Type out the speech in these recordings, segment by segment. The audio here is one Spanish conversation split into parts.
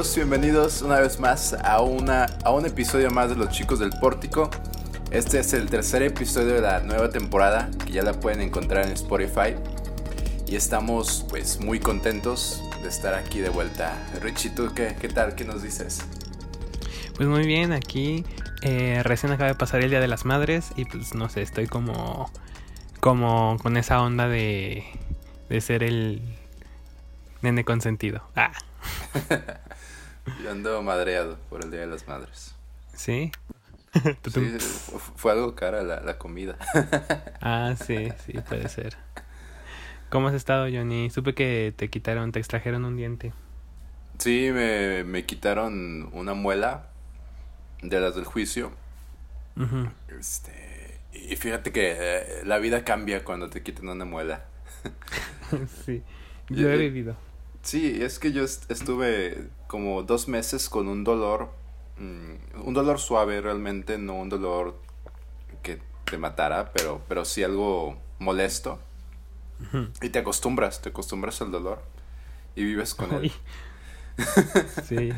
amigos? Bienvenidos una vez más a, una, a un episodio más de Los Chicos del Pórtico. Este es el tercer episodio de la nueva temporada que ya la pueden encontrar en Spotify. Y estamos pues muy contentos de estar aquí de vuelta. Richie, ¿tú qué, qué tal? ¿Qué nos dices? Pues muy bien, aquí eh, recién acaba de pasar el Día de las Madres y pues no sé, estoy como, como con esa onda de, de ser el nene consentido. Ah. Yo ando madreado por el Día de las Madres. ¿Sí? Sí, fue algo cara la, la comida. ah, sí, sí, puede ser. ¿Cómo has estado, Johnny? Supe que te quitaron, te extrajeron un diente. Sí, me, me quitaron una muela de las del juicio. Este, y fíjate que eh, la vida cambia cuando te quitan una muela. sí, yo he vivido. Sí, es que yo estuve como dos meses con un dolor, mm, un dolor suave realmente, no un dolor que te matara, pero, pero sí algo molesto. Y te acostumbras, te acostumbras al dolor y vives con él. sí.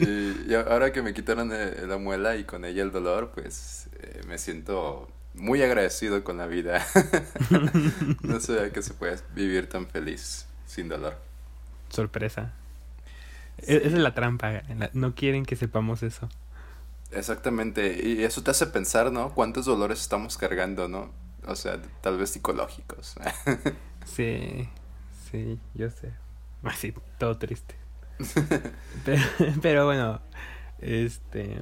y, ahora que me quitaron eh, la muela y con ella el dolor, pues eh, me siento muy agradecido con la vida. no sabía que se puede vivir tan feliz sin dolor sorpresa. E-, esa es la trampa. No quieren que sepamos eso. Exactamente. Y eso te hace pensar, ¿no? ¿Cuántos dolores estamos cargando, ¿no? O sea, tal vez psicológicos. sí, sí, yo sé. Así, todo triste. pero, bueno, este...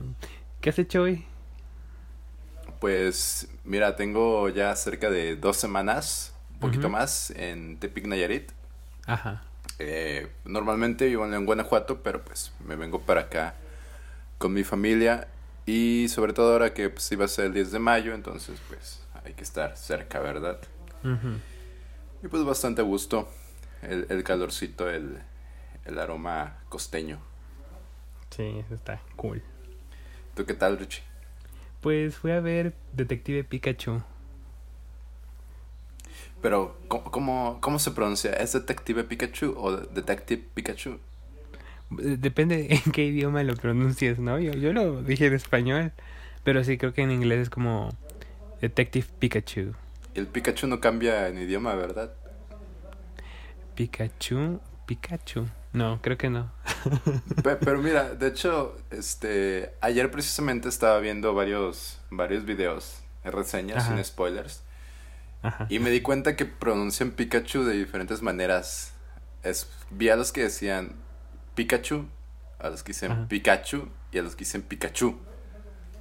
¿Qué has hecho hoy? Pues, mira, tengo ya cerca de dos semanas, un poquito más, en Tepic Nayarit. Ajá. Eh, normalmente vivo en Guanajuato, pero pues me vengo para acá con mi familia y sobre todo ahora que pues iba a ser el 10 de mayo, entonces pues hay que estar cerca, ¿verdad? Y pues bastante gusto, el, el calorcito, el, el aroma costeño. Sí, está cool. ¿Tú qué tal, Richie? Pues fui a ver Detective Pikachu. Pero, ¿cómo, cómo, se pronuncia? ¿Es Detective Pikachu o Detective Pikachu? Depende en qué idioma lo pronuncies, ¿no? Yo, yo lo dije en español, pero sí creo que en inglés es como Detective Pikachu. El Pikachu no cambia en idioma, ¿verdad? Pikachu, Pikachu. No, creo que no. pero, mira, de hecho, este, ayer precisamente estaba viendo varios, varios videos, reseñas sin spoilers y me di cuenta que pronuncian Pikachu de diferentes maneras. Es, vi a los que decían Pikachu, a los que dicen Pikachu y a los que dicen Pikachu.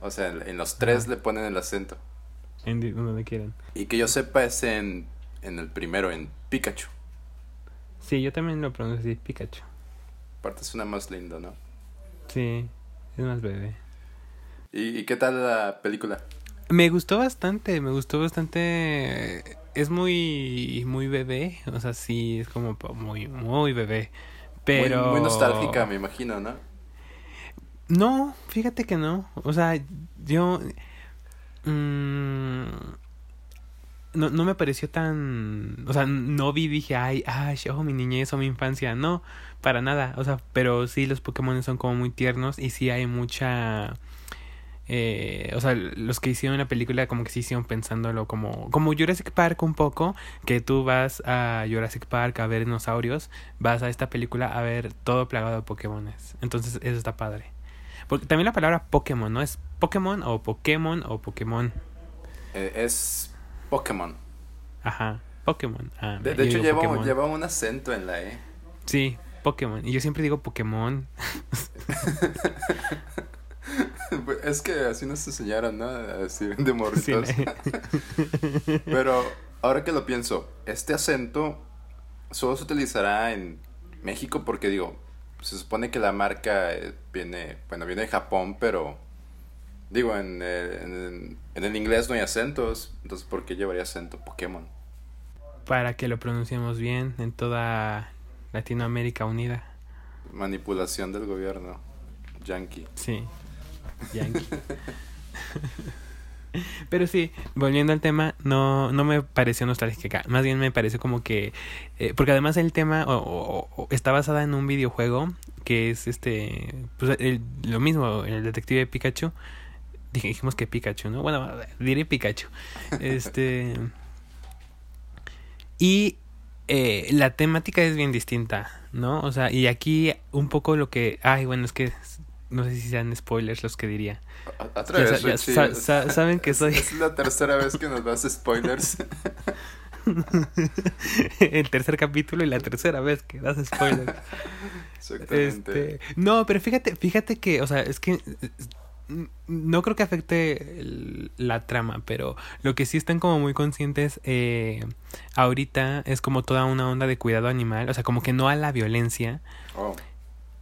O sea, en, los tres le ponen el acento. En donde quieran. Y que yo sepa es en, en el primero, en Pikachu. Sí, yo también lo pronuncio Pikachu. Aparte una más lindo, ¿no? Sí, es más bebé. ¿Y, ¿Y qué tal la película? Me gustó bastante, me gustó bastante. Es muy, muy bebé, o sea, sí, es como muy, muy bebé. Pero. Muy, nostálgica, me imagino, ¿no? No, fíjate que no. O sea, yo. Mmm, no, no me pareció tan. O sea, no vi, dije, ay, ay, oh, mi niñez o mi infancia. No, para nada. O sea, pero sí, los Pokémon son como muy tiernos y sí hay mucha eh, o sea, los que hicieron la película como que sí hicieron pensándolo como, como Jurassic Park un poco, que tú vas a Jurassic Park a ver dinosaurios, vas a esta película a ver todo plagado de Pokémones. Entonces eso está padre. Porque también la palabra Pokémon, ¿no? ¿Es Pokémon o Pokémon o Pokémon? Eh, es Pokémon. Ajá, Pokémon. Ah, de, hecho lleva, lleva un acento en la E. Sí, Pokémon. Y yo siempre digo Pokémon. Es que así nos enseñaron, ¿no? A decir de morritos. Pero ahora que lo pienso, este acento solo se utilizará en México porque digo, se supone que la marca eh, viene, bueno, viene de Japón, pero digo, en, en, en el inglés no hay acentos, entonces ¿por qué llevaría acento Pokémon? Para que lo pronunciemos bien en toda Latinoamérica unida. Manipulación del gobierno yankee. Sí. Pero sí, volviendo al tema, no, no me pareció nostálgica. Más bien me pareció como que. Eh, porque además el tema está basada en un videojuego que es este, pues el- lo mismo, el detective Pikachu. Dijimos que Pikachu, ¿no? Bueno, diré Pikachu. Este. y eh, la temática es bien distinta, ¿no? O sea, y aquí un poco lo que. Ay, bueno, es que no sé si sean spoilers los que diría. Otra Ya vez, ya Richie, sa- saben que soy- Es la tercera vez que nos das spoilers. el tercer capítulo y la tercera vez que das spoilers. Exactamente. Este, no, pero fíjate, fíjate que, o sea, es que mm, no creo que afecte el- la trama, pero lo que sí están como muy conscientes eh, ahorita es como toda una onda de cuidado animal, o sea, como que no a la violencia Oh,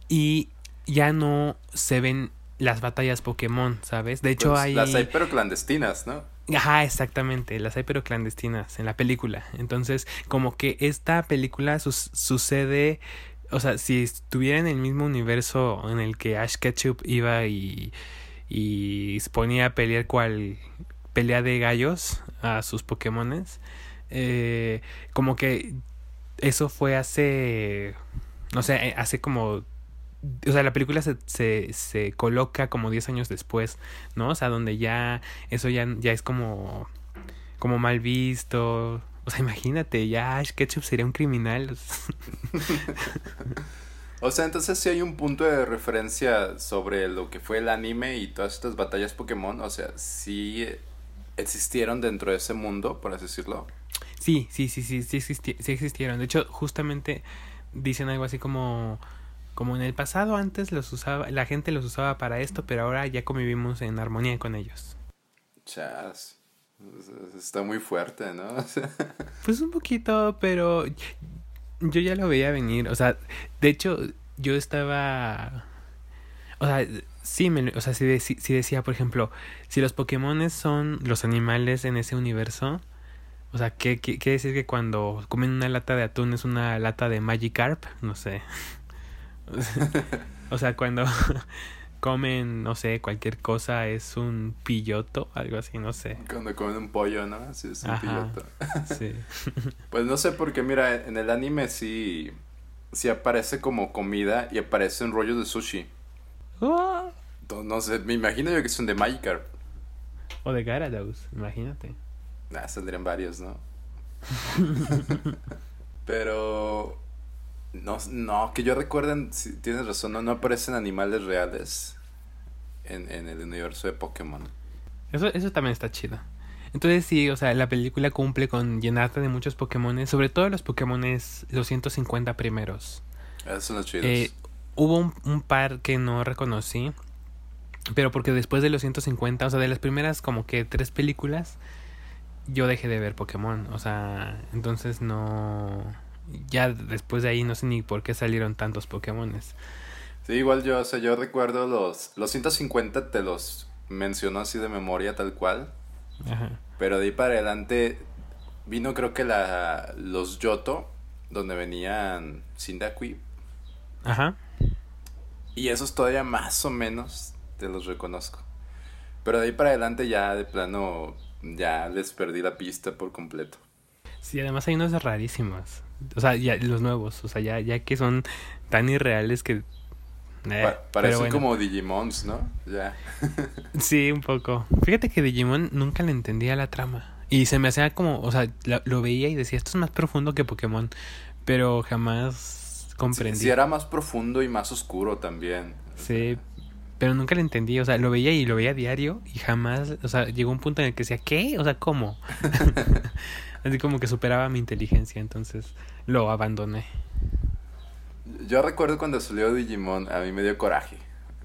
y ya no se ven las batallas Pokémon, ¿sabes? De hecho pues, hay... Las hay, pero clandestinas, ¿no? Ajá, exactamente, las hay pero clandestinas en la película. Entonces, como que esta película sucede, o sea, si estuviera en el mismo universo en el que Ash Ketchum iba y, y se ponía a pelear cual pelea de gallos a sus Pokémones, eh, como que eso fue hace, no sé, hace como o sea, la película se, se, se coloca como 10 años después, ¿no? O sea, donde ya eso ya, ya es como, como mal visto. O sea, imagínate, ya Ash Ketchum sería un criminal. O sea, entonces sí hay un punto de referencia sobre lo que fue el anime y todas estas batallas Pokémon. O sea, sí existieron dentro de ese mundo, por así decirlo. Sí, sí, sí, sí, sí, existi- sí existieron. De hecho, justamente dicen algo así como, como en el pasado antes los usaba, la gente los usaba para esto, pero ahora ya convivimos en armonía con ellos. Chas. Está muy fuerte, ¿no? Pues un poquito, pero yo ya lo veía venir. O sea, de hecho, yo estaba. O sea, sí, me, o sea, si decía, por ejemplo, si los Pokémones son los animales en ese universo, o sea, ¿qué, qué, quiere decir que cuando comen una lata de atún es una lata de Magikarp? No sé. o sea, cuando comen, no sé, cualquier cosa es un pilloto, algo así, no sé. cuando comen un pollo, ¿no? Así es un Ajá. piloto. Sí. Pues no sé, porque mira, en el anime sí, sí aparece como comida y aparecen rollos de sushi. ¡Oh! No, no sé, me imagino yo que son de Magikarp. O de Gyarados, imagínate. Ah, saldrían varios, ¿no? Pero... No, no, que yo recuerden, si tienes razón, no, no aparecen animales reales en, en el universo de Pokémon. Eso, eso también está chido. Entonces sí, o sea, la película cumple con llenarte de muchos Pokémones, sobre todo los Pokémones, los 150 primeros. Esos son los chidos. Eh, hubo un, un par que no reconocí, pero porque después de los 150, o sea, de las primeras como que tres películas, yo dejé de ver Pokémon, o sea, entonces no... Ya después de ahí no sé ni por qué salieron tantos Pokémones. Sí, igual yo, o sea, yo recuerdo los, los 150 te los menciono así de memoria tal cual. Ajá. Pero de ahí para adelante vino creo que la, los Yoto, donde venían Cyndaquil. Ajá. Y esos todavía más o menos te los reconozco. Pero de ahí para adelante ya de plano ya les perdí la pista por completo. Sí, además hay unos rarísimos. O sea, ya los nuevos, o sea, ya, ya que son tan irreales que... eh, Pa- parecen bueno. como Digimons, ¿no? Ya. Sí, un poco. Fíjate que Digimon nunca le entendía la trama. Y se me hacía como, o sea, la- lo veía y decía, esto es más profundo que Pokémon. Pero jamás comprendí. Sí, sí, era más profundo y más oscuro también. Sí, pero nunca le entendí. O sea, lo veía y lo veía a diario y jamás, o sea, llegó un punto en el que decía, ¿qué? O sea, ¿cómo? Así como que superaba mi inteligencia, entonces lo abandoné. Yo recuerdo cuando salió Digimon, a mí me dio coraje.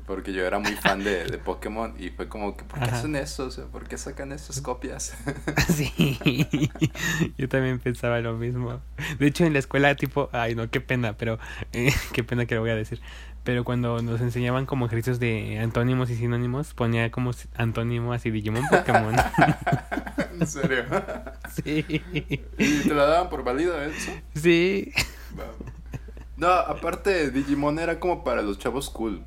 Porque yo era muy fan de, de Pokémon y fue como que, ¿por qué Ajá. hacen eso? O sea, ¿por qué sacan esas copias? Sí, yo también pensaba lo mismo. De hecho, en la escuela, tipo, ay, no, qué pena, pero eh, qué pena que lo voy a decir. Pero cuando nos enseñaban como ejercicios de antónimos y sinónimos, ponía como antónimo así Digimon Pokémon. en serio. sí, ¿Y te la daban por válido eso? sí. No, aparte, Digimon era como para los chavos cool.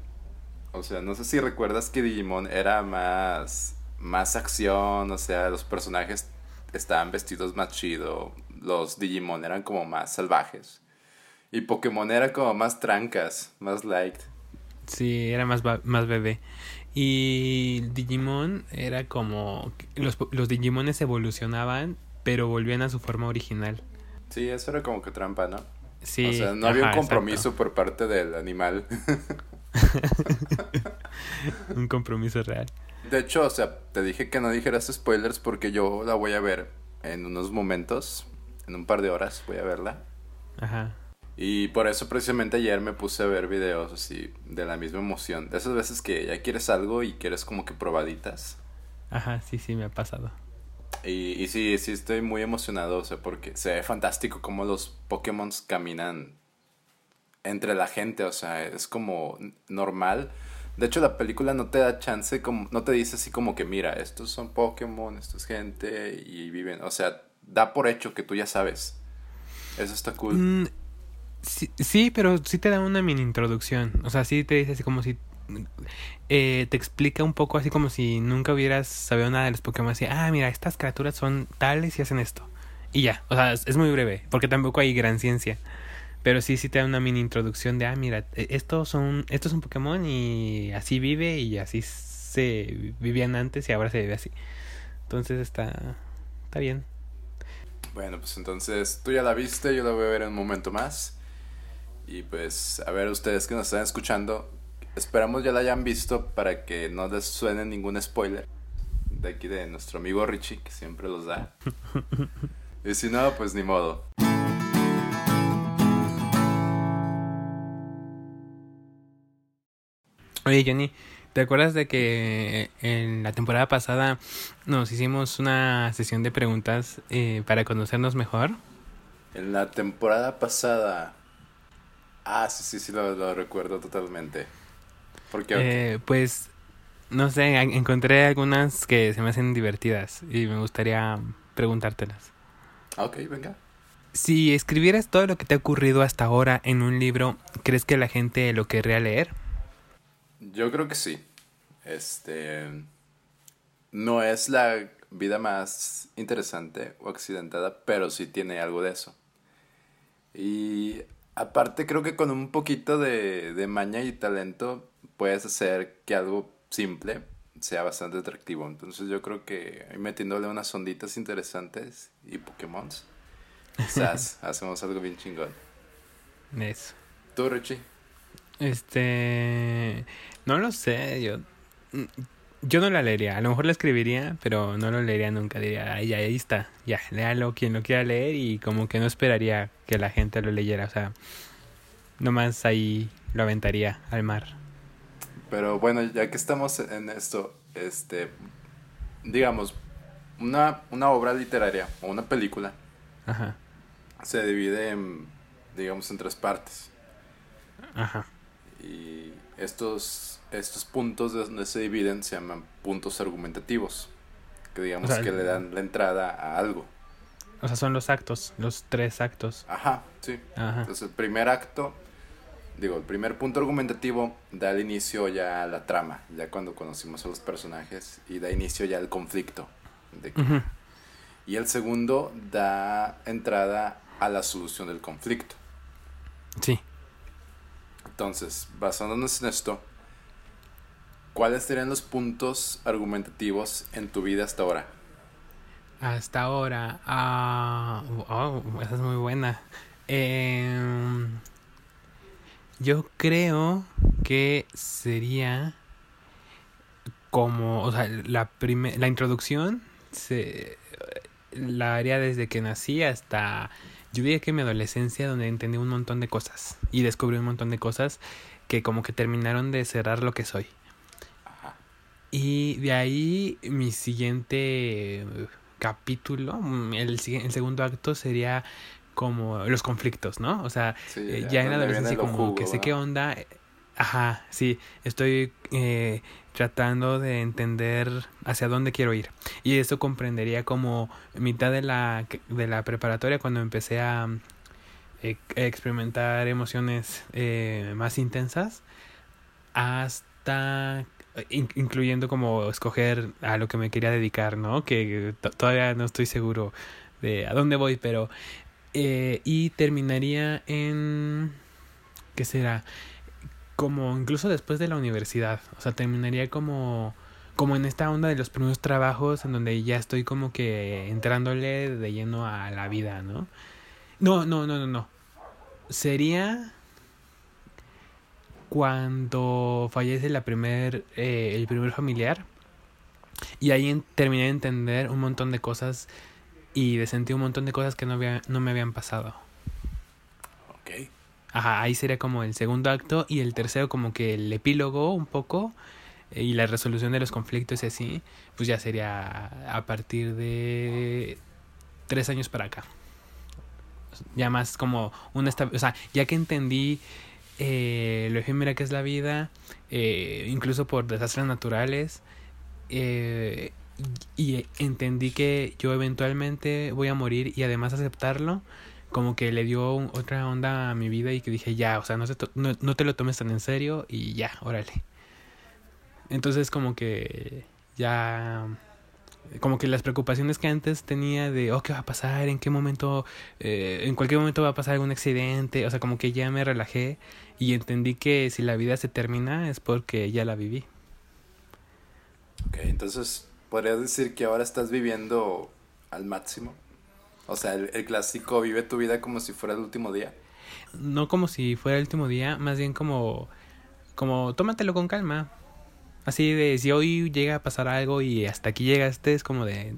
O sea, no sé si recuerdas que Digimon era más, más acción, o sea, los personajes estaban vestidos más chido, los Digimon eran como más salvajes. Y Pokémon era como más trancas, más light. Sí, era más, más bebé. Y Digimon era como... Los, los Digimones evolucionaban, pero volvían a su forma original. Sí, eso era como que trampa, ¿no? Sí. O sea, no había un compromiso por parte del animal. un compromiso real. De hecho, o sea, te dije que no dijeras spoilers porque yo la voy a ver en unos momentos, en un par de horas voy a verla. Ajá. Y por eso precisamente ayer me puse a ver videos así de la misma emoción. De esas veces que ya quieres algo y quieres como que probaditas. Ajá, sí, sí, me ha pasado. Y, y sí, sí estoy muy emocionado, o sea, porque se ve fantástico cómo los Pokémon caminan entre la gente, o sea, es como normal. De hecho, la película no te da chance, como, no te dice así como que, mira, estos son Pokémon, esto es gente y viven, o sea, da por hecho que tú ya sabes. Eso está cool. Mm, sí, pero sí te da una mini introducción, o sea, sí te dice así como si eh, te explica un poco así como si nunca hubieras sabido nada de los Pokémon. Así, ah, mira, estas criaturas son tales y hacen esto. Y ya, o sea, es, muy breve, porque tampoco hay gran ciencia. Pero sí, sí te da una mini introducción de, ah, mira, e, estos son, estos son Pokémon y así vive y así se vivían antes y ahora se vive así. Entonces está, está bien. Bueno, pues entonces tú ya la viste, yo la voy a ver en un momento más. Y pues a ver ustedes que nos están escuchando, Esperamos ya la hayan visto para que no les suene ningún spoiler de aquí de nuestro amigo Richie, que siempre los da. y si no, pues ni modo. Oye, Johnny, ¿te acuerdas de que en la temporada pasada nos hicimos una sesión de preguntas eh, para conocernos mejor? En la temporada pasada. Ah, sí, sí, sí, lo recuerdo totalmente. Eh, pues, no sé, encontré algunas que se me hacen divertidas y me gustaría preguntártelas. Ok, venga. Si escribieras todo lo que te ha ocurrido hasta ahora en un libro, ¿crees que la gente lo querría leer? Yo creo que sí. Este. No es la vida más interesante o accidentada, pero sí tiene algo de eso. Y aparte, creo que con un poquito de, de maña y talento puedes hacer que algo simple sea bastante atractivo. Entonces yo creo que metiéndole unas onditas interesantes y Pokémon, quizás hacemos algo bien chingón. Eso. ¿Tú, Richie? Este... No lo sé, yo... Yo no la leería, a lo mejor la escribiría, pero no lo leería nunca. Diría, ahí, ahí está, ya, léalo quien lo quiera leer y como que no esperaría que la gente lo leyera. O sea, nomás ahí lo aventaría al mar. Pero bueno, ya que estamos en esto, este, digamos, una, una obra literaria o una película Ajá. se divide en, digamos, en tres partes. Ajá. Y estos, estos puntos de donde se dividen se llaman puntos argumentativos, que digamos que le dan la entrada a algo. O sea, son los actos, los tres actos. Ajá, sí. Ajá. Entonces el primer acto digo, el primer punto argumentativo da el inicio ya a la trama, ya cuando conocimos a los personajes y da inicio ya al conflicto. Y el segundo da entrada a la solución del conflicto. Sí. Entonces, basándonos en esto, ¿cuáles serían los puntos argumentativos en tu vida hasta ahora? Hasta ahora, ah, oh, esa es muy buena. Eh, yo creo que sería como, o sea, la, la introducción se, la haría desde que nací hasta, yo diría que mi adolescencia, donde entendí un montón de cosas y descubrí un montón de cosas que como que terminaron de cerrar lo que soy. Y de ahí mi siguiente capítulo, el, el segundo acto sería como los conflictos, ¿no? O sea, eh, ya, en la adolescencia como que sé qué onda. Ajá, sí, estoy eh, tratando de entender hacia dónde quiero ir. Y eso comprendería como mitad de la, de la preparatoria cuando empecé a eh, experimentar emociones más intensas hasta incluyendo como escoger a lo que me quería dedicar, ¿no? Que todavía no estoy seguro de a dónde voy, pero Eh, y terminaría en... ¿Qué será? Como incluso después de la universidad. O sea, terminaría como... Como en esta onda de los primeros trabajos en donde ya estoy como que entrándole de lleno a la vida, ¿no? No, no, no, no, no. Sería cuando fallece la primer, eh, el primer familiar. Y ahí terminé de entender un montón de cosas y de sentir un montón de cosas que no, había, no me habían pasado. Ok. Ajá, ahí sería como el segundo acto y el tercero como que el epílogo un poco eh, y la resolución de los conflictos y así, pues ya sería a partir de tres años para acá. Ya más como una... O sea, ya que entendí eh, lo efímera que es la vida, eh, incluso por desastres naturales, eh, y entendí que yo eventualmente voy a morir y además aceptarlo, como que le dio otra onda a mi vida y que dije, ya, o sea, no, no, no te lo tomes tan en serio y ya, órale. Entonces como que ya como que las preocupaciones que antes tenía de, oh, ¿qué va a pasar? ¿En qué momento? Eh, en cualquier momento va a pasar algún accidente. O sea, como que ya me relajé y entendí que si la vida se termina es porque ya la viví. Ok, entonces, ¿podrías decir que ahora estás viviendo al máximo? O sea, el, el clásico vive tu vida como si fuera el último día. No como si fuera el último día, más bien como, como tómatelo con calma. Así de si hoy llega a pasar algo y hasta aquí llegaste, es como de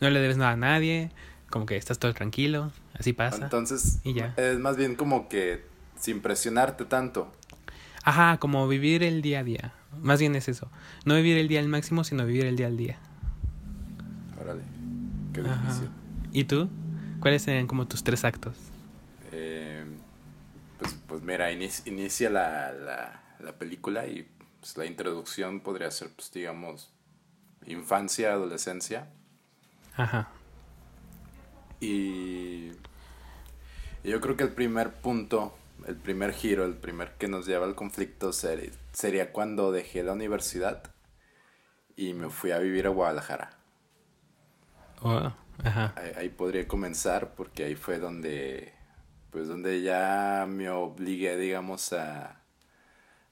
no le debes nada a nadie, como que estás todo tranquilo, así pasa. Entonces, y ya. es más bien como que sin presionarte tanto. Ajá, como vivir el día a día. Más bien es eso. No vivir el día al máximo, sino vivir el día al día. Órale, qué difícil. ¿Y tú? ¿Cuáles serían como tus tres actos? Eh, pues, pues mira, inicia la, la, la película y pues, la introducción podría ser, pues, digamos, infancia, adolescencia. Ajá. Y yo creo que el primer punto, el primer giro, el primer que nos lleva al conflicto sería cuando dejé la universidad y me fui a vivir a Guadalajara. Oh, ajá. Ahí, ahí, podría comenzar porque ahí fue donde, pues donde ya me obligué, digamos, a,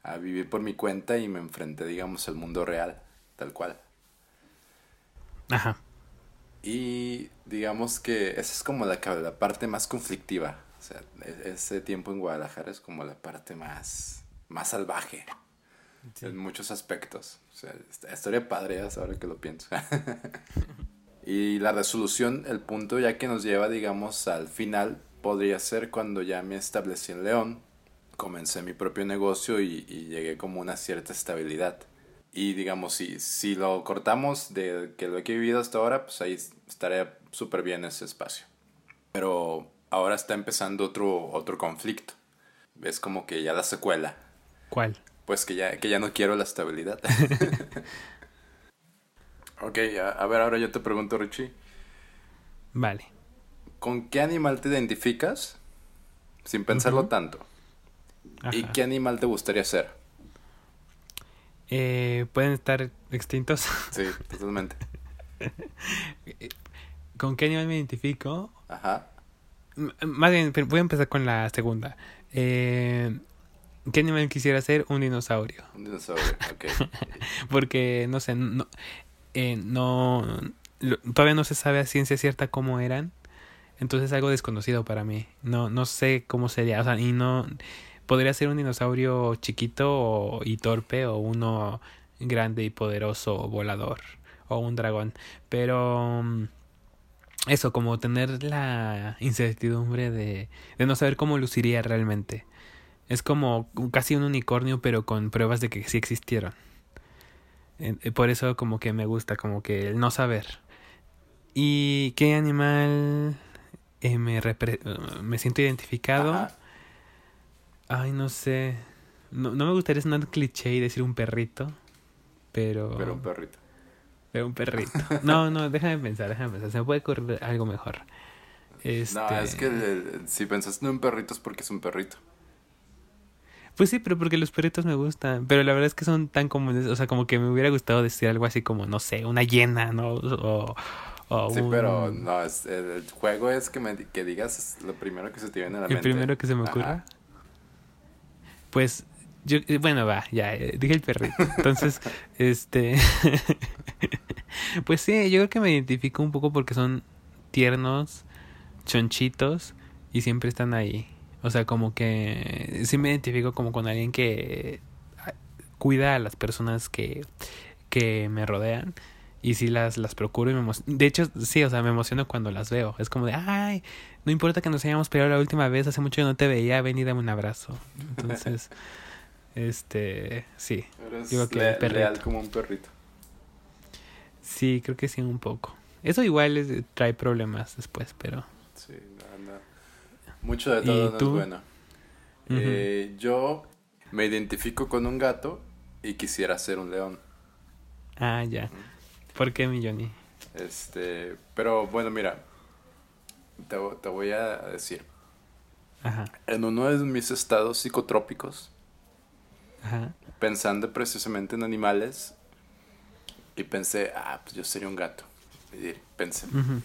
a vivir por mi cuenta y me enfrenté, digamos, al mundo real, tal cual. Ajá. Y digamos que esa es como la, la parte más conflictiva. O sea, e, ese tiempo en Guadalajara es como la parte más, más salvaje. En muchos aspectos. O sea, historia padre, ahora que lo pienso. y la resolución, el punto ya que nos lleva, digamos, al final, podría ser cuando ya me establecí en León comencé mi propio negocio y, llegué como una cierta estabilidad. Y digamos, si, si lo cortamos de que lo que he vivido hasta ahora, pues ahí estaría súper bien ese espacio. Pero ahora está empezando otro, otro conflicto. Es como que ya la secuela. ¿Cuál? Pues que ya, que ya no quiero la estabilidad. ok, a, ver, ahora yo te pregunto, Richie. Vale. ¿Con qué animal te identificas sin pensarlo tanto? ¿Y qué animal te gustaría ser? Eh, ¿Pueden estar extintos? Sí, totalmente. ¿Con qué animal me identifico? Ajá. más bien, voy a empezar con la segunda. Eh, ¿Qué animal quisiera ser? Un dinosaurio. Un dinosaurio, ok. Porque, no sé, no, eh, no todavía no se sabe a ciencia cierta cómo eran. Entonces es algo desconocido para mí. No, no sé cómo sería. O sea, y no podría ser un dinosaurio chiquito y torpe o uno grande y poderoso volador o un dragón. Pero mm, eso, como tener la incertidumbre de, de no saber cómo luciría realmente. Es como casi un unicornio pero con pruebas de que sí existieron. Eh, por eso como que me gusta, como que el no saber. ¿Y qué animal eh, me, me siento identificado? Ay, no sé. No, no me gustaría sonar cliché y decir un perrito, pero... Pero un perrito. Pero un perrito. No, no, déjame pensar, déjame pensar. Se me puede ocurrir algo mejor. Este... No, es que si pensas en un perrito es porque es un perrito. Pues sí, pero porque los perritos me gustan. Pero la verdad es que son tan comunes. O sea, como que me hubiera gustado decir algo así como, no sé, una hiena, ¿no? O, o Sí, un- pero no, es, el, el juego es que, me, que digas lo primero que se te viene a la el mente. primero que se me Ajá. Pues yo eh, bueno, va, ya eh, dije el perrito. Entonces, este pues sí, yo creo que me identifico un poco porque son tiernos, chonchitos y siempre están ahí. O sea, como que sí me identifico como con alguien que ah, cuida a las personas que, que me rodean y sí las, las procuro y me emociono. De hecho, sí, o sea, me emociono cuando las veo. Es como de, ay, no importa que nos hayamos peleado la última vez, hace mucho que no te veía, ven y dame un abrazo. Entonces, este, sí, Eres Digo que le- leal como un perrito. sí, creo que sí, un poco. Eso igual es- trae problemas después, pero... Sí, no, no. Mucho de ¿Y todo no tú? es bueno. Eh, yo me identifico con un gato y quisiera ser un león. Ah, ya. ¿Por qué, mi Johnny? Este, pero bueno, mira, te, te voy a decir. Ajá, En uno de mis estados psicotrópicos, ajá. pensando precisamente en animales, y pensé, ah, pues yo sería un gato. Y pensé, ujú,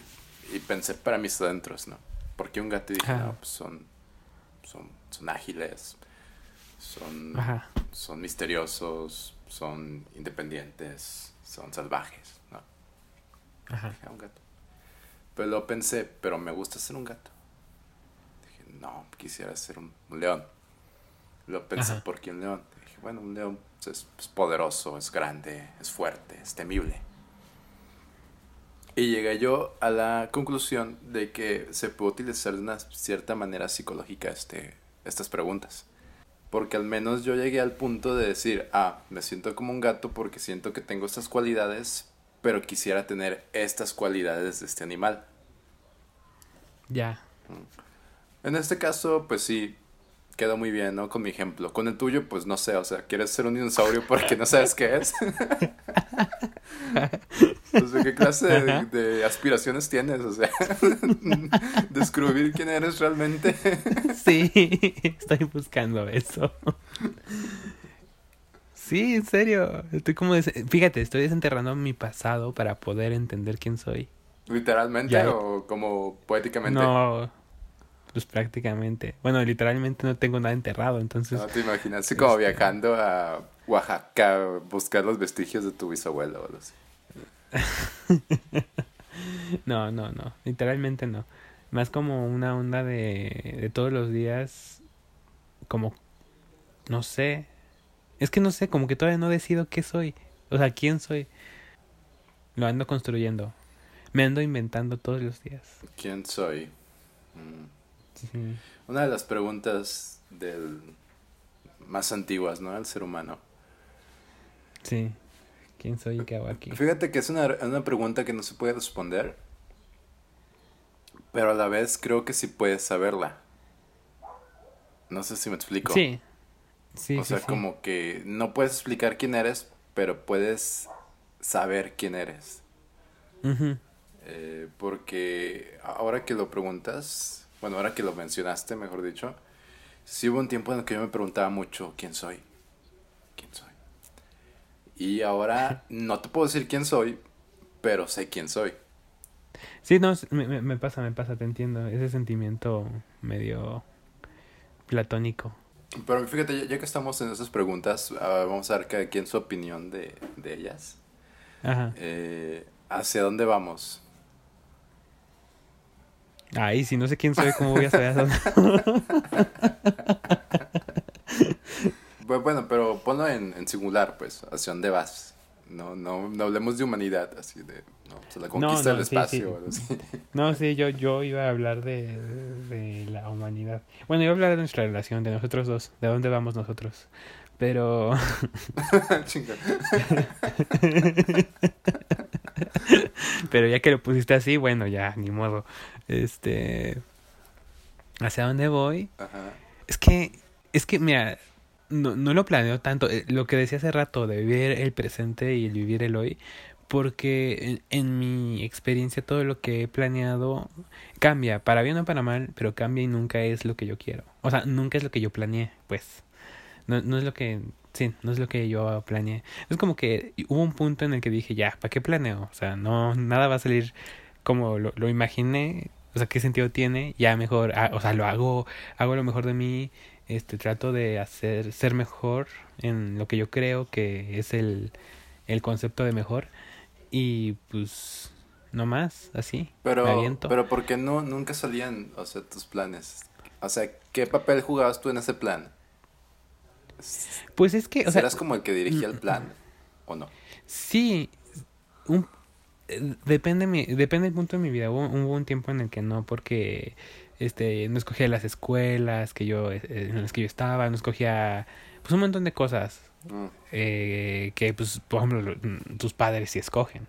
y pensé para mis adentros, ¿no? Porque un gato y dije, Ajá. no, pues son, son, son ágiles, son, son misteriosos, son independientes, son salvajes, ¿no? Ajá. "Ah, un gato. Pero lo pensé, pero me gusta ser un gato. Dije, no, quisiera ser un, un león. Lo pensé, Ajá. ¿por qué un león? Dije, bueno, un león pues, es, es poderoso, es grande, es fuerte, es temible. Y llegué yo a la conclusión de que se puede utilizar de una cierta manera psicológica este, estas preguntas. Porque al menos yo llegué al punto de decir, ah, me siento como un gato porque siento que tengo estas cualidades, pero quisiera tener estas cualidades de este animal. Ya. En este caso, pues sí, quedó muy bien, ¿no? Con mi ejemplo. Con el tuyo, pues no sé, o sea, ¿quieres ser un dinosaurio porque no sabes qué es? o sea, ¿qué clase de, de aspiraciones tienes? O sea, descubrir quién eres realmente. Sí, estoy buscando eso. Sí, en serio. Estoy como... des- Fíjate, estoy desenterrando mi pasado para poder entender quién soy. ¿Literalmente Ya. o como poéticamente? No, pues prácticamente. Bueno, literalmente no tengo nada enterrado, entonces... No te imaginas, así como Este- viajando a Oaxaca a buscar los vestigios de tu bisabuelo o algo así. No, no, no. Literalmente no. Más como una onda de, de todos los días. Como. No sé. Es que no sé, como que todavía no decido qué soy. O sea, quién soy. Lo ando construyendo. Me ando inventando todos los días. ¿Quién soy? Mm. Sí. Una de las preguntas del más antiguas, ¿no? Del ser humano. Sí. ¿Quién soy y qué hago aquí? Fíjate que es una, una pregunta que no se puede responder, pero a la vez creo que sí puedes saberla. No sé si me explico. Sí. Sí, o sí, sea, sí. como que no puedes explicar quién eres, pero puedes saber quién eres. Eh, porque ahora que lo preguntas, bueno, ahora que lo mencionaste, mejor dicho, sí hubo un tiempo en el que yo me preguntaba mucho quién soy, quién soy. Y ahora no te puedo decir quién soy, pero sé quién soy. Sí, no, me pasa, me pasa, te entiendo. Ese sentimiento medio platónico. Pero fíjate, ya, ya que estamos en esas preguntas, ah, vamos a ver cada quien su opinión de, de ellas. Ajá. Eh, ¿Hacia dónde vamos? Ay, si no sé quién soy, ¿cómo voy a saber a dónde? Bu- Bueno, pero ponlo en, en singular, pues, ¿hacia dónde vas? No, no, no hablemos de humanidad, así de, no, pues, la conquista no, del espacio. sí. o. No, sí, yo, yo iba a hablar de, de la humanidad. Bueno, iba a hablar de nuestra relación, de nosotros dos, de dónde vamos nosotros. Pero, pero ya que lo pusiste así, bueno, ya, ni modo. Este, ¿hacia dónde voy? Ajá. Es que, es que, mira, no, no lo planeo tanto. Eh, Lo que decía hace rato de vivir el presente y el vivir el hoy, porque en, mi experiencia todo lo que he planeado cambia, para bien o para mal, pero cambia y nunca es lo que yo quiero. O sea, nunca es lo que yo planeé, pues. No, no es lo que, sí, no es lo que yo planeé. Es como que hubo un punto en el que dije, ya, ¿para qué planeo? O sea, no, nada va a salir como lo, lo imaginé, o sea, qué sentido tiene, ya mejor, ah, o sea, lo hago, hago lo mejor de mí, este, trato de hacer, ser mejor en lo que yo creo que es el, el concepto de mejor, y pues, no más, así, Pero, me aviento. pero ¿por qué no, nunca salían, o sea, tus planes? O sea, ¿qué papel jugabas tú en ese plan? Pues es que, o sea, ¿Eras como el que dirigía el plan o no? Sí, un, eh, depende mi, depende del punto de mi vida. Hubo, hubo un tiempo en el que no, porque este no escogía las escuelas que yo eh, en las que yo estaba, no escogía pues un montón de cosas Mm, eh, que pues por ejemplo lo- mm, tus padres sí escogen.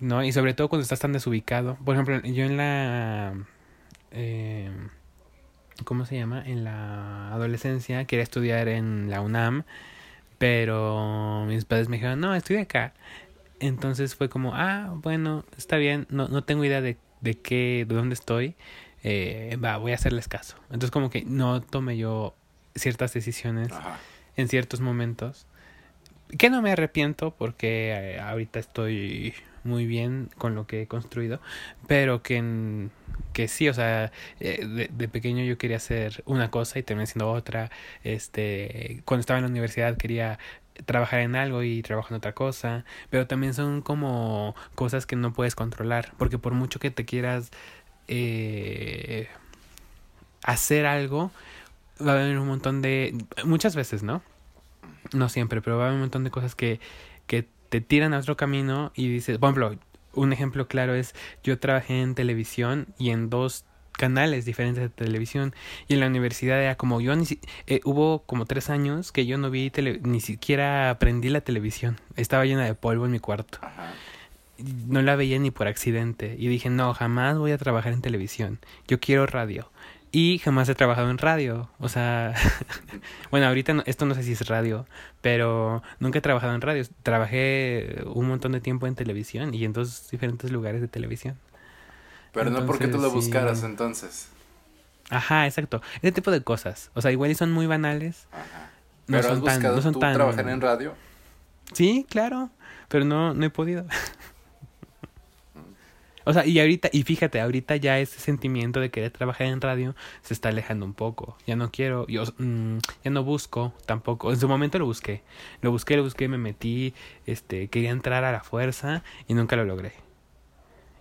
¿No? Y sobre todo cuando estás tan desubicado. Por ejemplo, yo en la eh, ¿cómo se llama? En la adolescencia quería estudiar en la UNAM, pero mis padres me dijeron, no, estudia acá. Entonces fue como, ah, bueno, está bien, no, no tengo idea de, de qué, de dónde estoy, eh, va, voy a hacerles caso. Entonces como que no tomé yo ciertas decisiones Ajá. en ciertos momentos, que no me arrepiento porque eh, ahorita estoy muy bien con lo que he construido, pero que, en- que sí, o sea, eh, de, de pequeño yo quería hacer una cosa y terminé siendo otra, este, cuando estaba en la universidad quería trabajar en algo y trabajo en otra cosa, pero también son como cosas que no puedes controlar, porque por mucho que te quieras eh, hacer algo, va a haber un montón de, muchas veces, ¿no? No siempre, pero va a haber un montón de cosas que, que te tiran a otro camino y dices, por ejemplo, un ejemplo claro es, yo trabajé en televisión y en dos canales diferentes de televisión y en la universidad era como yo ni si- eh, hubo como tres años que yo no vi tele- ni siquiera aprendí la televisión estaba llena de polvo en mi cuarto. No la veía ni por accidente y dije no jamás voy a trabajar en televisión yo quiero radio y jamás he trabajado en radio o sea bueno ahorita no- esto no sé si es radio pero nunca he trabajado en radio trabajé un montón de tiempo en televisión y en dos diferentes lugares de televisión Pero no porque tú lo sí. buscaras entonces. ajá exacto ese tipo de cosas o sea igual y son muy banales Ajá. no Pero has son tan buscado no son tú tan trabajar en radio. Sí, claro, pero no, no he podido. O sea, y ahorita, y fíjate, ahorita ya ese sentimiento de querer trabajar en radio se está alejando un poco. Ya no quiero, yo mm, ya no busco tampoco. En su momento lo busqué, lo busqué, lo busqué, me metí, este, quería entrar a la fuerza y nunca lo logré.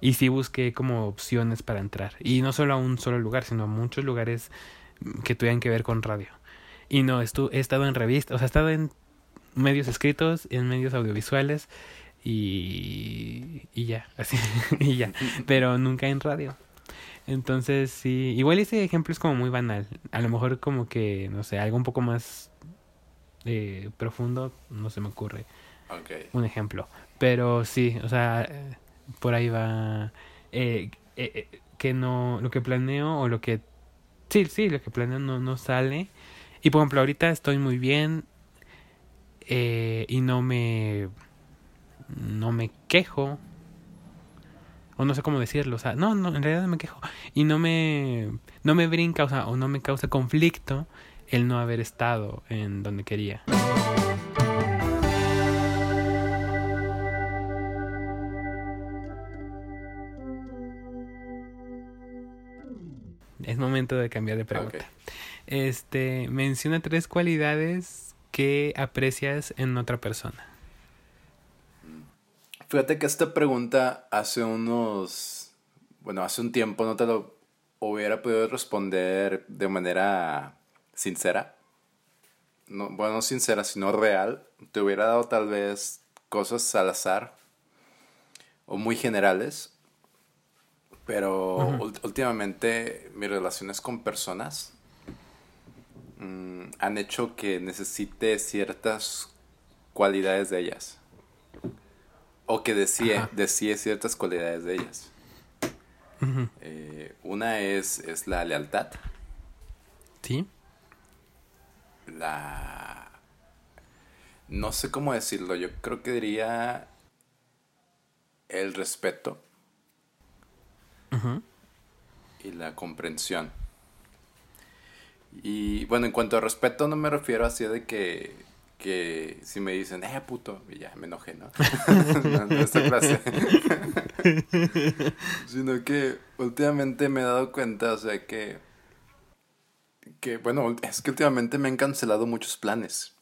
Y sí busqué como opciones para entrar. Y no solo a un solo lugar, sino a muchos lugares que tuvieran que ver con radio. Y no, estu he estado en revistas, o sea, he estado en medios escritos, en medios audiovisuales y, y ya, así, y ya, pero nunca en radio. Entonces, sí, igual ese ejemplo es como muy banal. A lo mejor como que, no sé, algo un poco más eh, profundo, no se me ocurre un ejemplo. Pero sí, o sea, por ahí va eh, eh, eh, que no, lo que planeo o lo que, sí, sí, lo que planeo no, no sale. Y por ejemplo, ahorita estoy muy bien eh, y no me, no me quejo. O no sé cómo decirlo, o sea, no, no, en realidad no me quejo. Y no me, no me brinca, o sea, o no me causa conflicto el no haber estado en donde quería. Es momento de cambiar de pregunta. Este, menciona tres cualidades que aprecias en otra persona. Fíjate que esta pregunta hace unos, bueno, hace un tiempo no te lo hubiera podido responder de manera sincera. No, bueno, no sincera, sino real. Te hubiera dado tal vez cosas al azar o muy generales. Pero últimamente mis relaciones con personas mm, han hecho que necesite ciertas cualidades de ellas. O que Ajá. desee ciertas cualidades de ellas. Eh, una es, es la lealtad. ¿Sí? La... No sé cómo decirlo. Yo creo que diría el respeto Ujú. y la comprensión. Y bueno, en cuanto a respeto no me refiero así de que que si me dicen, eh, puto, y ya me enojé, ¿no? no, no esta clase. Sino que últimamente me he dado cuenta, o sea, que, que, bueno, es que últimamente me han cancelado muchos planes.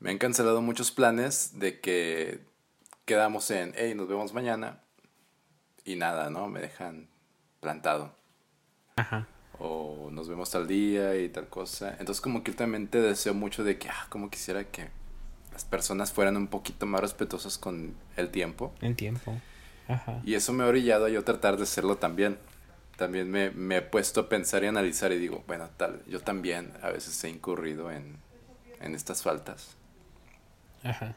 Me han cancelado muchos planes de que quedamos en, hey, nos vemos mañana. Y nada, ¿no? Me dejan plantado. Ajá. O nos vemos tal día y tal cosa. Entonces como que últimamente deseo mucho de que, ah, como quisiera que las personas fueran un poquito más respetuosas con el tiempo. El tiempo. Ajá. Y eso me ha orillado a yo tratar de hacerlo también. También me, me he puesto a pensar y analizar y digo, bueno, tal, yo también a veces he incurrido en, en estas faltas. Ajá.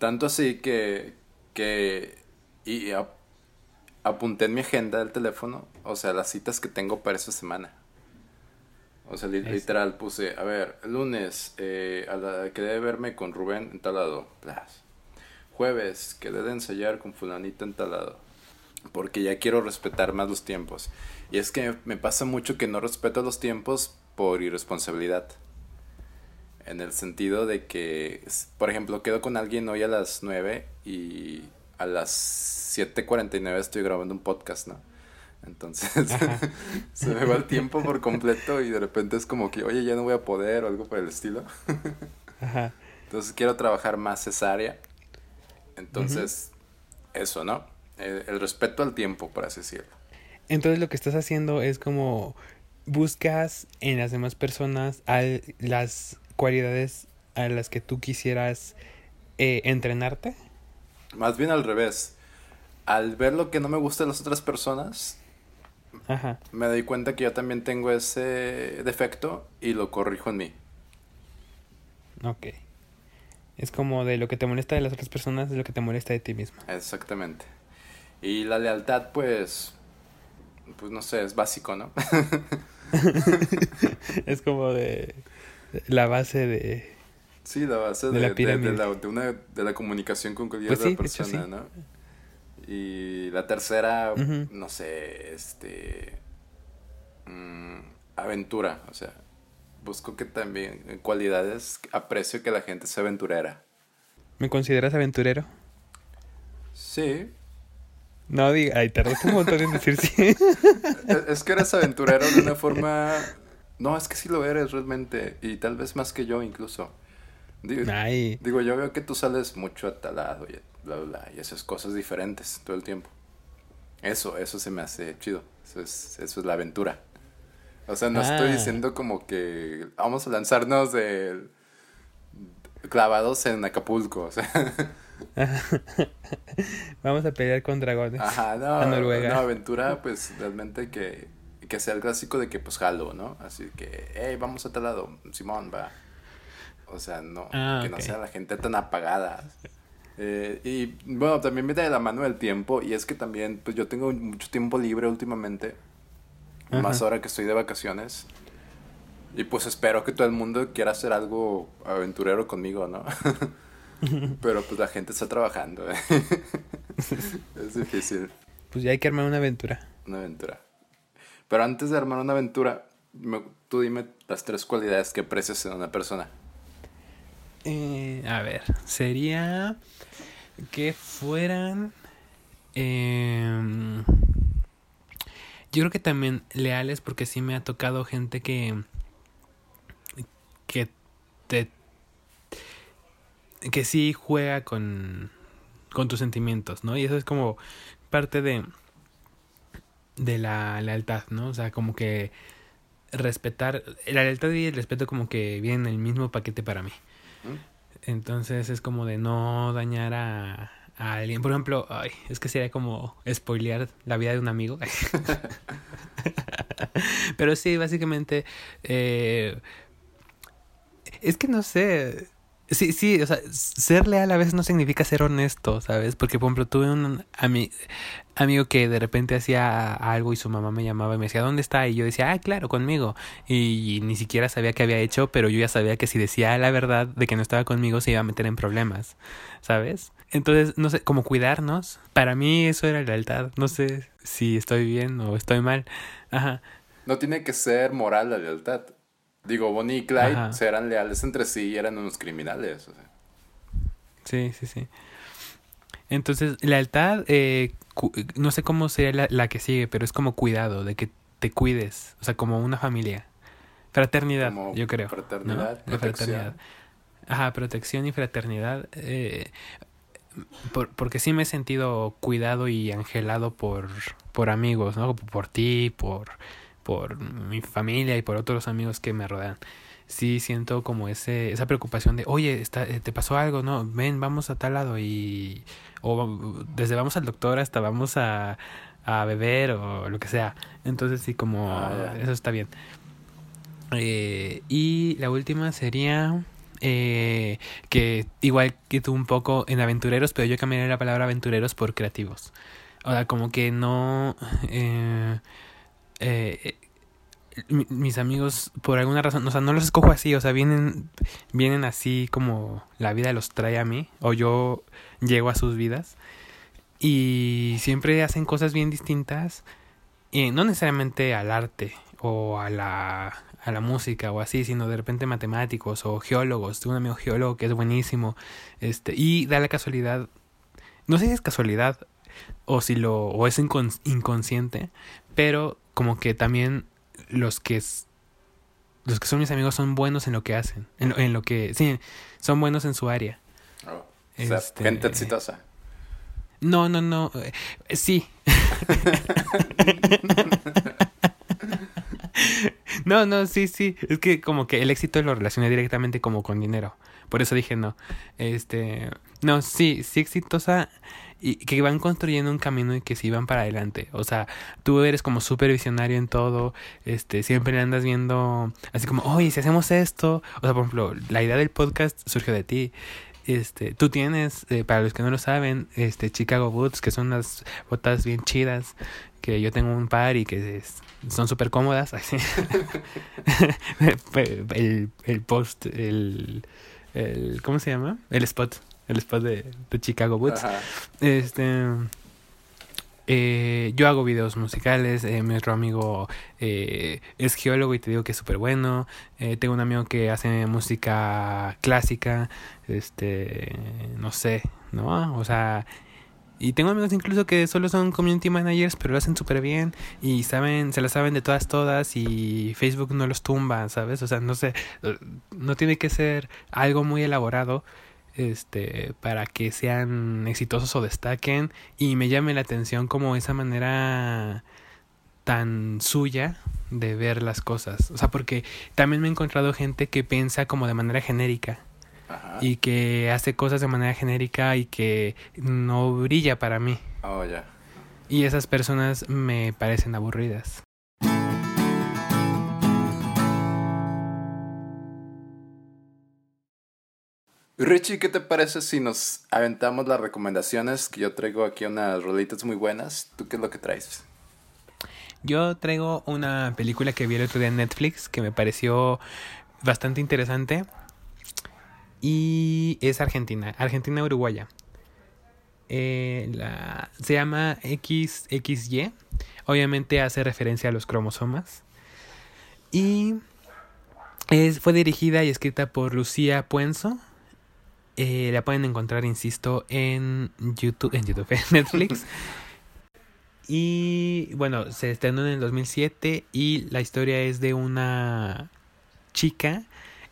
Tanto así que, que y apunté en mi agenda del teléfono, o sea, las citas que tengo para esa semana. O sea, li- Es- literal puse, a ver, lunes, eh, a la que debe verme con Rubén en tal lado. plas. Jueves, que debe de ensayar con fulanita en tal lado. Porque ya quiero respetar más los tiempos. Y es que me pasa mucho que no respeto los tiempos por irresponsabilidad. En el sentido de que, por ejemplo, quedo con alguien hoy a las 9 y a las 7.49 estoy grabando un podcast, ¿no? Entonces se me va el tiempo por completo y de repente es como que, oye, ya no voy a poder o algo por el estilo. Ajá. Entonces quiero trabajar más esa área. Entonces, eso, ¿no? El, el respeto al tiempo, por así decirlo. Entonces lo que estás haciendo es como buscas en las demás personas al- las cualidades a las que tú quisieras eh, entrenarte. Más bien al revés. Al ver lo que no me gusta de las otras personas, Ajá. me doy cuenta que yo también tengo ese defecto y lo corrijo en mí. Ok. Es como de lo que te molesta de las otras personas es lo que te molesta de ti mismo. Exactamente. Y la lealtad, pues, pues no sé, es básico, ¿no? es como de la base de... Sí, la base De de, la de- de pirámide. la, de una, de la comunicación con cualquier Pues otra sí, de hecho, persona, sí. ¿no? Y la tercera, no sé, este... mm, aventura, o sea, busco que también, en cualidades, aprecio que la gente sea aventurera. ¿Me consideras aventurero? Sí, No, diga, ay, tardaste un montón en decir sí. es que eres aventurero de una forma... No, es que sí lo eres realmente, y tal vez más que yo incluso. Digo, Ay, Digo, yo veo que tú sales mucho a tal lado y bla, bla, bla, y haces cosas diferentes todo el tiempo. Eso, eso se me hace chido. Eso es, eso es la aventura. O sea, no estoy Ah. diciendo como que vamos a lanzarnos de clavados en Acapulco. O sea, vamos a pelear con dragones. ajá, no, A Noruega. no, aventura, pues realmente que, que sea el clásico de que pues jalo, ¿no? Así que, hey, vamos a tal lado, Simón, va. O sea, no, Ah, que no sea la gente tan apagada. Eh, y bueno, también viene de la mano del tiempo y es que también, pues yo tengo mucho tiempo libre últimamente, más ahora que estoy de vacaciones. Y pues espero que todo el mundo quiera hacer algo aventurero conmigo, ¿no? Pero pues la gente está trabajando. ¿eh? es difícil, Pues ya hay que armar una aventura. una aventura. Pero antes de armar una aventura, me- tú dime las tres cualidades que aprecias en una persona. Eh, a ver, sería que fueran... em, yo creo que también leales porque sí me ha tocado gente que... que te... que sí juega con... con tus sentimientos, ¿no? Y eso es como parte de... de la lealtad, ¿no? O sea, como que respetar... La lealtad y el respeto como que vienen en el mismo paquete para mí. Entonces es como de no dañar a, a alguien. Por ejemplo, ay, es que sería como spoilear la vida de un amigo. Pero sí, básicamente, eh, es que no sé. Sí, sí, o sea, ser leal a veces no significa ser honesto, ¿sabes? Porque, por ejemplo, tuve un ami- amigo que de repente hacía algo y su mamá me llamaba y me decía, ¿dónde está? Y yo decía, ah, claro, conmigo. Y, ni siquiera sabía qué había hecho, pero yo ya sabía que si decía la verdad de que no estaba conmigo se iba a meter en problemas, ¿sabes? Entonces, no sé, como cuidarnos, para mí eso era lealtad. No sé si estoy bien o estoy mal. Ajá. No tiene que ser moral la lealtad. Digo, Bonnie y Clyde Ajá. eran leales entre sí y eran unos criminales. o sea. Sí, sí, sí. Entonces, lealtad, eh, no sé cómo sería la, la que sigue, pero es como cuidado, de que te cuides, o sea, como una familia. Fraternidad, Como yo creo. ¿no? fraternidad, protección. fraternidad. Ajá, protección y fraternidad. eh, por- porque sí me he sentido cuidado y angelado por, por amigos, ¿no? Por ti, por, por mi familia y por otros amigos que me rodean. Sí siento como ese, esa preocupación de, oye, está, eh, te pasó algo, no, ven, vamos a tal lado y, o desde vamos al doctor hasta vamos a, a beber o lo que sea. Entonces sí, como, Ah, eso está bien. Eh, y la última sería eh, que igual que tú un poco en aventureros, pero yo cambiaría la palabra aventureros por creativos. O sea, como que no... eh, eh, mi- mis amigos, por alguna razón, o sea, no los escojo así, o sea, vienen, vienen así como la vida los trae a mí, o yo llego a sus vidas, y siempre hacen cosas bien distintas, y no necesariamente al arte o a la, a la música o así, sino de repente matemáticos o geólogos. Tengo un amigo geólogo que es buenísimo, este, y da la casualidad, no sé si es casualidad o si lo, o es incon- inconsciente, pero como que también los que los que son mis amigos son buenos en lo que hacen, en lo, en lo que, sí, son buenos en su área. Oh, o sea, Este- gente exitosa. No, no, no, eh, sí. no, no, sí, sí. Es que como que el éxito lo relacioné directamente como con dinero. Por eso dije no. Este, no, sí, sí exitosa y que van construyendo un camino y que sí van para adelante. O sea, tú eres como súper visionario en todo. Este, siempre andas viendo así como, oye, si hacemos esto. O sea, por ejemplo, la idea del podcast surgió de ti. Este, tú tienes, eh, para los que no lo saben, este Chicago Boots, que son unas botas bien chidas, que yo tengo un par y que son súper cómodas. así. el, el post, el, el, ¿cómo se llama? El spot, el spot de, de Chicago Boots. Ajá. Este. eh, yo hago videos musicales. eh, mi otro amigo eh, es geólogo y te digo que es súper bueno. eh, tengo un amigo que hace música clásica. Este. No sé, ¿no? O sea. Y tengo amigos incluso que solo son community managers, pero lo hacen súper bien y saben, se la saben de todas, todas y Facebook no los tumba, ¿sabes? O sea, no sé, no tiene que ser algo muy elaborado este para que sean exitosos o destaquen y me llame la atención como esa manera tan suya de ver las cosas. O sea, porque también me he encontrado gente que piensa como de manera genérica Ajá. y que hace cosas de manera genérica y que no brilla para mí. Oh, ya. Y esas personas me parecen aburridas. Richie, ¿qué te parece si nos aventamos las recomendaciones? Que yo traigo aquí unas rolitas muy buenas. ¿Tú qué es lo que traes? Yo traigo una película que vi el otro día en Netflix que me pareció bastante interesante y es Argentina, Argentina Uruguaya. Eh, la, se llama XXY, obviamente hace referencia a los cromosomas y es, fue dirigida y escrita por Lucía Puenzo. Eh, la pueden encontrar, insisto, en YouTube, en YouTube, en Netflix. Y bueno, se estrenó en el 2007 y la historia es de una chica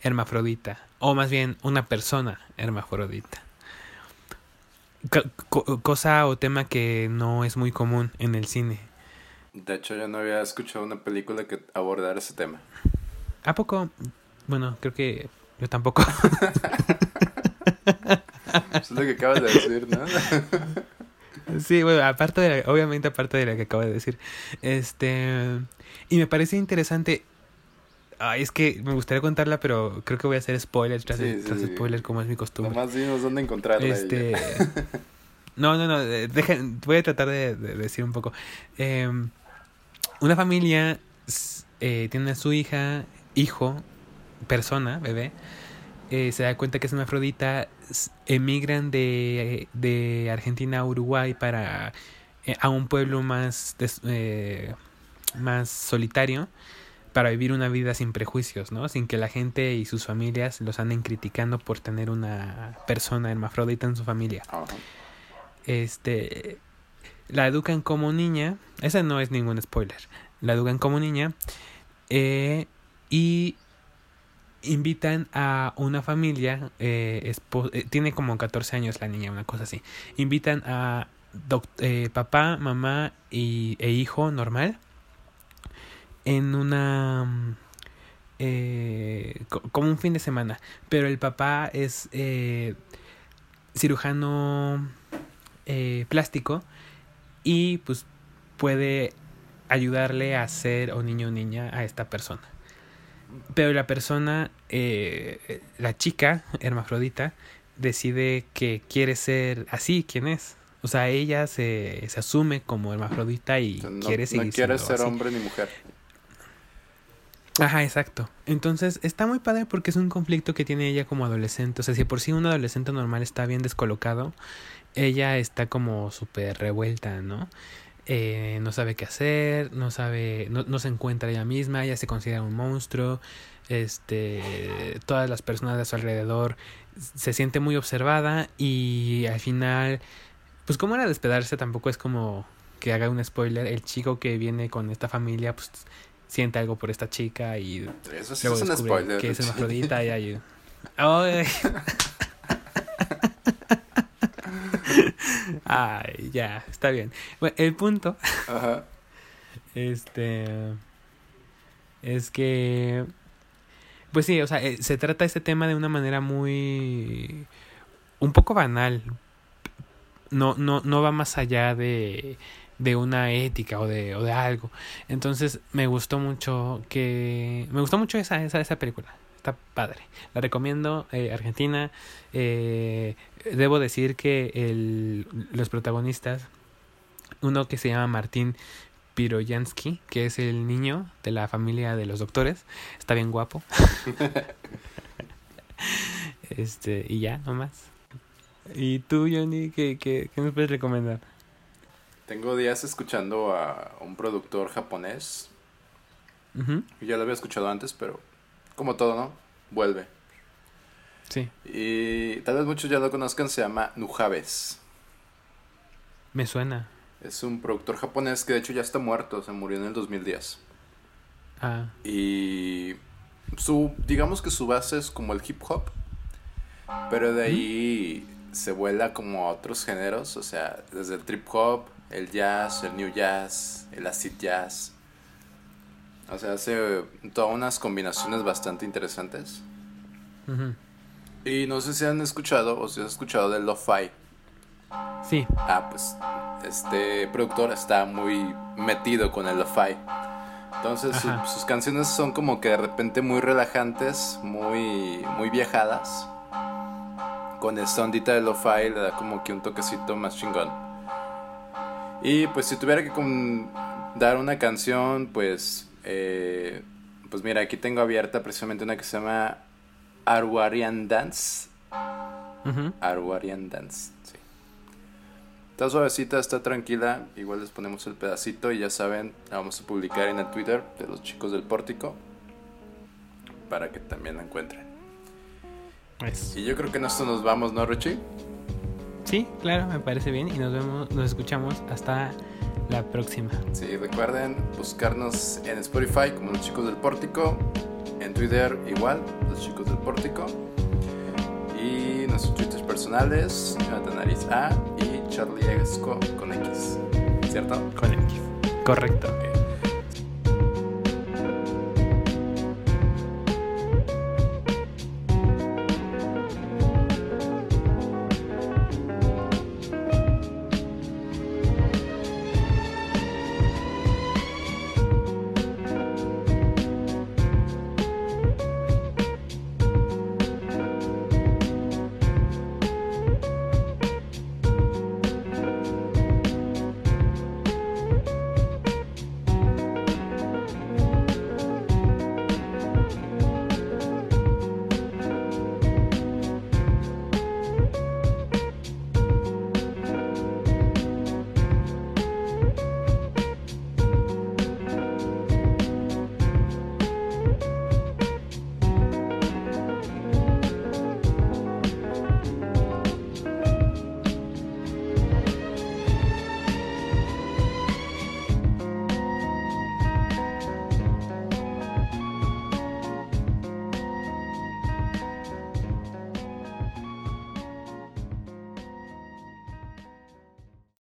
hermafrodita, o más bien una persona hermafrodita. Co- co- cosa o tema que no es muy común en el cine. De hecho, yo no había escuchado una película que abordara ese tema. ¿A poco? Bueno, creo que yo tampoco. Es lo que acabas de decir, ¿no? Sí, bueno, aparte de la- obviamente aparte de la que acabo de decir. Este, y me parece interesante. Ay, es que me gustaría contarla, pero creo que voy a hacer spoilers tras, Sí, sí, tras sí. spoiler como es mi costumbre. Nomás dinos dónde encontrarla. Este. No, no, no. eh, dejen- voy a tratar de, de decir un poco. Eh, una familia eh, tiene a su hija, hijo, persona, bebé. Eh, se da cuenta que es una afrodita. Emigran de, de Argentina a Uruguay para. eh, a un pueblo más. des- eh, más solitario. para vivir una vida sin prejuicios, ¿no? Sin que la gente y sus familias los anden criticando por tener una persona hermafrodita en su familia. Este, la educan como niña, esa no es ningún spoiler, la educan como niña eh, y invitan a una familia, eh, eh, tiene como 14 años la niña, una cosa así, invitan a papá, mamá y, e hijo normal en una... como un fin de semana, pero el papá es cirujano plástico y pues puede ayudarle a ser o niño o niña a esta persona. Pero la persona, eh, la chica hermafrodita, decide que quiere ser así, ¿quién es? O sea, ella se, se asume como hermafrodita y quiere seguir No quiere ser hombre ni mujer. Ajá, exacto. Entonces está muy padre porque es un conflicto que tiene ella como adolescente. O sea, si por sí un adolescente normal está bien descolocado, ella está como súper revuelta, ¿no? Eh, no sabe qué hacer, no sabe, no, no, se encuentra ella misma, ella se considera un monstruo, este, todas las personas de su alrededor se siente muy observada y al final, pues como era despedarse tampoco es como que haga un spoiler, el chico que viene con esta familia, pues siente algo por esta chica y Eso sí es un spoiler. que es hermafrodita y ahí... Ay, ya, está bien. Bueno, el punto. Ajá. Este. Es que. Pues sí, o sea, eh, se trata este tema de una manera muy. un poco banal. No, no, no va más allá de de una ética o de, o de algo. Entonces me gustó mucho que... Me gustó mucho esa, esa, esa película está padre. La recomiendo, eh, Argentina. Eh, debo decir que el, los protagonistas, uno que se llama Martín Piroyansky, que es el niño de la familia de los doctores, está bien guapo. este, y ya, nomás. ¿Y tú, Johnny, qué, qué, qué me puedes recomendar? Tengo días escuchando a un productor japonés. Ya lo había escuchado antes, pero como todo, ¿no? Vuelve. Sí. Y tal vez muchos ya lo conozcan, se llama Nujabes. Me suena. Es un productor japonés que de hecho ya está muerto, se murió en el 2010. Ah. Y su, digamos que su base es como el hip hop, pero de ahí se vuela como a otros géneros, o sea, desde el trip hop, el jazz, el new jazz, el acid jazz, o sea, hace todas unas combinaciones bastante interesantes. Y no sé si han escuchado o si han escuchado del lo-fi. Sí. Ah, pues este productor está muy metido con el lo-fi. Entonces sus canciones son como que de repente muy relajantes, muy, muy viajadas. Con el sondita de lo-fi le da como que un toquecito más chingón. Y pues si tuviera que dar una canción, pues eh, pues mira, aquí tengo abierta precisamente una que se llama Arwarian Dance. Arwarian Dance, sí. Está suavecita, está tranquila. Igual les ponemos el pedacito y ya saben, la vamos a publicar en el Twitter de los chicos del pórtico. Para que también la encuentren. Y yo creo que esto nos vamos, ¿no, Richie? Sí, claro, me parece bien. Y nos vemos, nos escuchamos hasta la próxima. Sí, recuerden buscarnos en Spotify como los chicos del pórtico, en Twitter igual, los chicos del pórtico, y nuestros twitters personales, Jonathan Nariz A y Charlie Esco con X, ¿cierto? Con X, correcto.